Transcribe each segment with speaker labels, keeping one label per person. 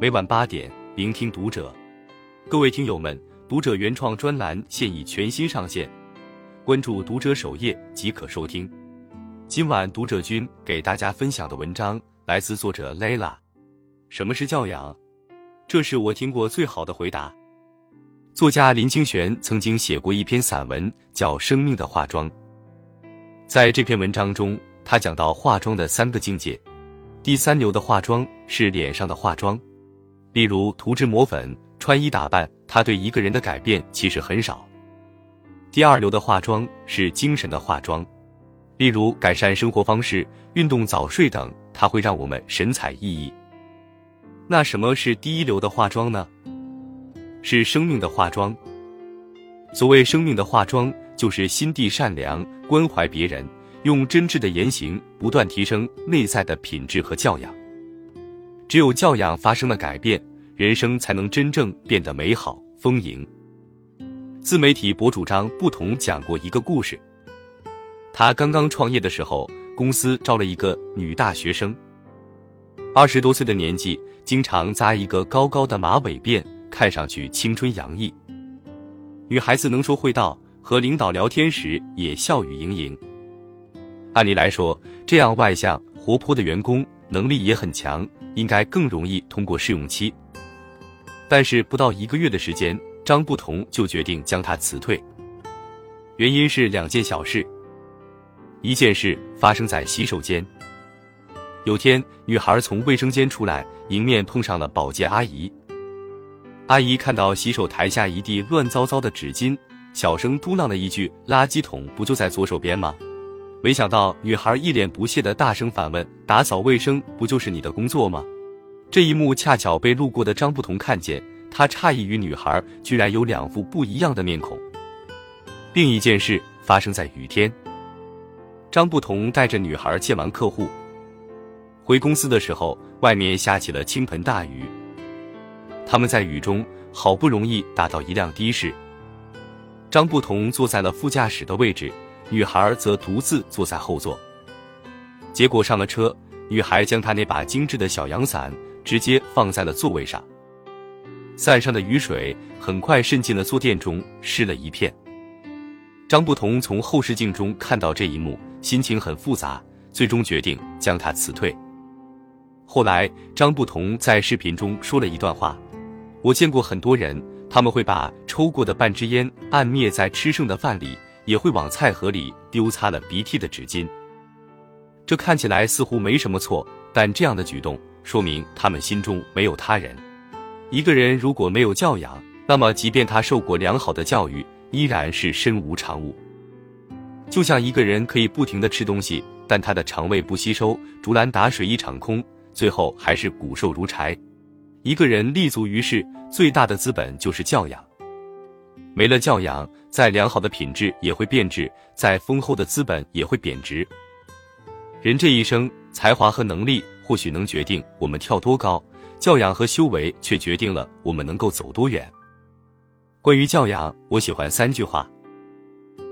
Speaker 1: 每晚八点，聆听读者。各位听友们，读者原创专栏现已全新上线，关注读者首页即可收听。今晚读者君给大家分享的文章来自作者 Layla。什么是教养？这是我听过最好的回答。作家林清玄曾经写过一篇散文，叫《生命的化妆》。在这篇文章中，他讲到化妆的三个境界。第三流的化妆是脸上的化妆，例如涂脂抹粉、穿衣打扮，它对一个人的改变其实很少。第二流的化妆是精神的化妆，例如改善生活方式、运动、早睡等，它会让我们神采奕奕。那什么是第一流的化妆呢？是生命的化妆。所谓生命的化妆，就是心地善良，关怀别人。用真挚的言行不断提升内在的品质和教养，只有教养发生了改变，人生才能真正变得美好丰盈。自媒体博主张不同讲过一个故事，他刚刚创业的时候，公司招了一个女大学生，二十多岁的年纪，经常扎一个高高的马尾辫，看上去青春洋溢。女孩子能说会道，和领导聊天时也笑语盈盈。按理来说，这样外向活泼的员工能力也很强，应该更容易通过试用期。但是不到一个月的时间，张不同就决定将他辞退。原因是两件小事。一件事发生在洗手间。有天，女孩从卫生间出来，迎面碰上了保洁阿姨。阿姨看到洗手台下一地乱糟糟的纸巾，小声嘟囔了一句：“垃圾桶不就在左手边吗？”没想到，女孩一脸不屑的大声反问：“打扫卫生不就是你的工作吗？”这一幕恰巧被路过的张不同看见，他诧异于女孩居然有两副不一样的面孔。另一件事发生在雨天，张不同带着女孩见完客户，回公司的时候，外面下起了倾盆大雨。他们在雨中好不容易打到一辆的士，张不同坐在了副驾驶的位置。女孩则独自坐在后座，结果上了车，女孩将她那把精致的小阳伞直接放在了座位上，伞上的雨水很快渗进了坐垫中，湿了一片。张不同从后视镜中看到这一幕，心情很复杂，最终决定将她辞退。后来，张不同在视频中说了一段话：“我见过很多人，他们会把抽过的半支烟按灭在吃剩的饭里。”也会往菜盒里丢擦了鼻涕的纸巾，这看起来似乎没什么错，但这样的举动说明他们心中没有他人。一个人如果没有教养，那么即便他受过良好的教育，依然是身无长物。就像一个人可以不停的吃东西，但他的肠胃不吸收，竹篮打水一场空，最后还是骨瘦如柴。一个人立足于世，最大的资本就是教养。没了教养，再良好的品质也会变质，再丰厚的资本也会贬值。人这一生，才华和能力或许能决定我们跳多高，教养和修为却决定了我们能够走多远。关于教养，我喜欢三句话。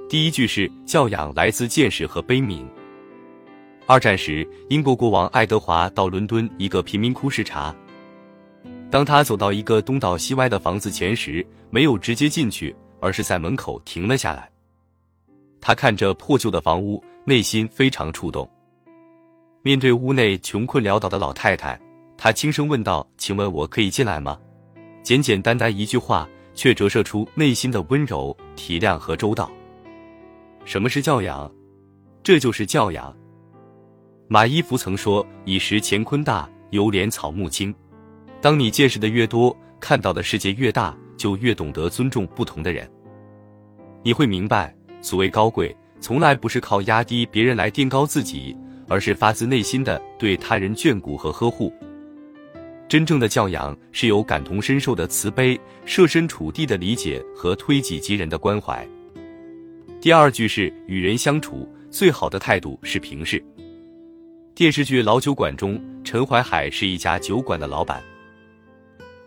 Speaker 1: 第一句是教养来自见识和悲悯。二战时，英国国王爱德华到伦敦一个贫民窟视察。当他走到一个东倒西歪的房子前时，没有直接进去，而是在门口停了下来。他看着破旧的房屋，内心非常触动。面对屋内穷困潦倒的老太太，他轻声问道：“请问我可以进来吗？”简简单单一句话，却折射出内心的温柔、体谅和周到。什么是教养？这就是教养。马一福曾说：“以识乾坤大，犹怜草木青。”当你见识的越多，看到的世界越大，就越懂得尊重不同的人。你会明白，所谓高贵，从来不是靠压低别人来垫高自己，而是发自内心的对他人眷顾和呵护。真正的教养是有感同身受的慈悲，设身处地的理解和推己及人的关怀。第二句是与人相处最好的态度是平视。电视剧《老酒馆》中，陈怀海是一家酒馆的老板。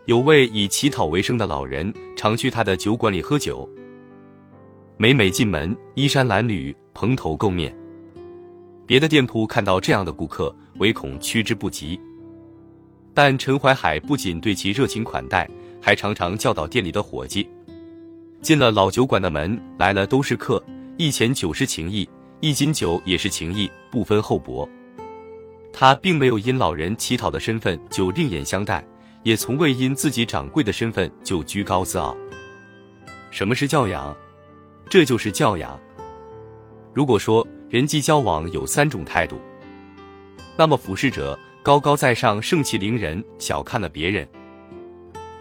Speaker 1: 有位以乞讨为生的老人，常去他的酒馆里喝酒。每每进门，衣衫褴褛，蓬头垢面。别的店铺看到这样的顾客，唯恐趋之不及。但陈怀海不仅对其热情款待，还常常教导店里的伙计：进了老酒馆的门，来了都是客，一钱酒是情谊，一斤酒也是情谊，不分厚薄。他并没有因老人乞讨的身份就另眼相待，也从未因自己掌柜的身份就居高自傲。什么是教养？这就是教养。如果说人际交往有三种态度，那么俯视者高高在上、盛气凌人，小看了别人；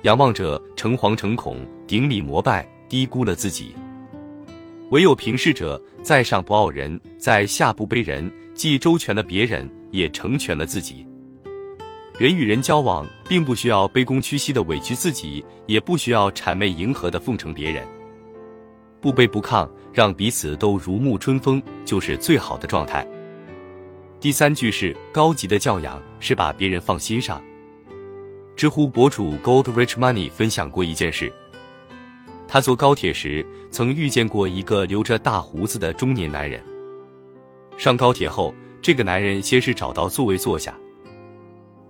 Speaker 1: 仰望者诚惶诚恐、顶礼膜拜，低估了自己；唯有平视者在上不傲人，在下不卑人，既周全了别人，也成全了自己。人与人交往，并不需要卑躬屈膝的委屈自己，也不需要谄媚迎合的奉承别人。不卑不亢，让彼此都如沐春风，就是最好的状态。第三句是高级的教养，是把别人放心上。知乎博主 Gold Rich Money 分享过一件事：他坐高铁时，曾遇见过一个留着大胡子的中年男人。上高铁后，这个男人先是找到座位坐下，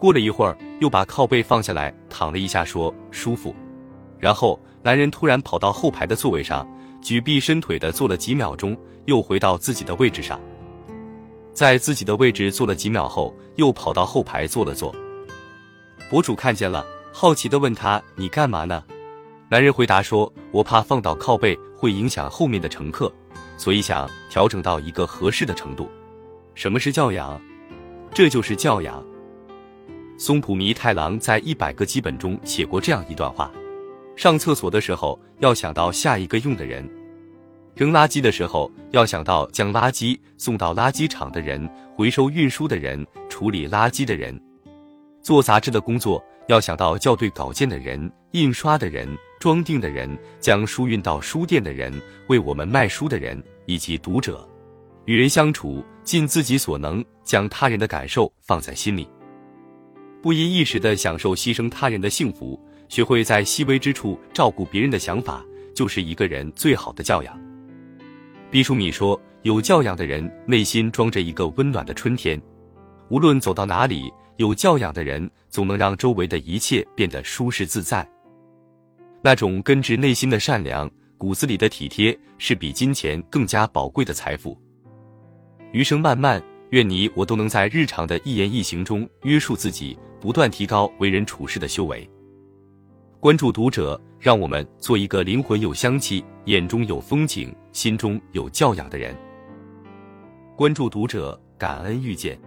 Speaker 1: 过了一会儿，又把靠背放下来躺了一下，说舒服。然后男人突然跑到后排的座位上。举臂伸腿的坐了几秒钟，又回到自己的位置上，在自己的位置坐了几秒后，又跑到后排坐了坐。博主看见了，好奇的问他：“你干嘛呢？”男人回答说：“我怕放倒靠背会影响后面的乘客，所以想调整到一个合适的程度。”什么是教养？这就是教养。松浦弥太郎在《一百个基本》中写过这样一段话。上厕所的时候要想到下一个用的人，扔垃圾的时候要想到将垃圾送到垃圾场的人、回收运输的人、处理垃圾的人。做杂志的工作要想到校对稿件的人、印刷的人、装订的人、将书运到书店的人、为我们卖书的人以及读者。与人相处，尽自己所能，将他人的感受放在心里，不因一时的享受牺牲他人的幸福。学会在细微之处照顾别人的想法，就是一个人最好的教养。毕淑敏说：“有教养的人内心装着一个温暖的春天，无论走到哪里，有教养的人总能让周围的一切变得舒适自在。那种根植内心的善良，骨子里的体贴，是比金钱更加宝贵的财富。余生漫漫，愿你我都能在日常的一言一行中约束自己，不断提高为人处事的修为。”关注读者，让我们做一个灵魂有香气、眼中有风景、心中有教养的人。关注读者，感恩遇见。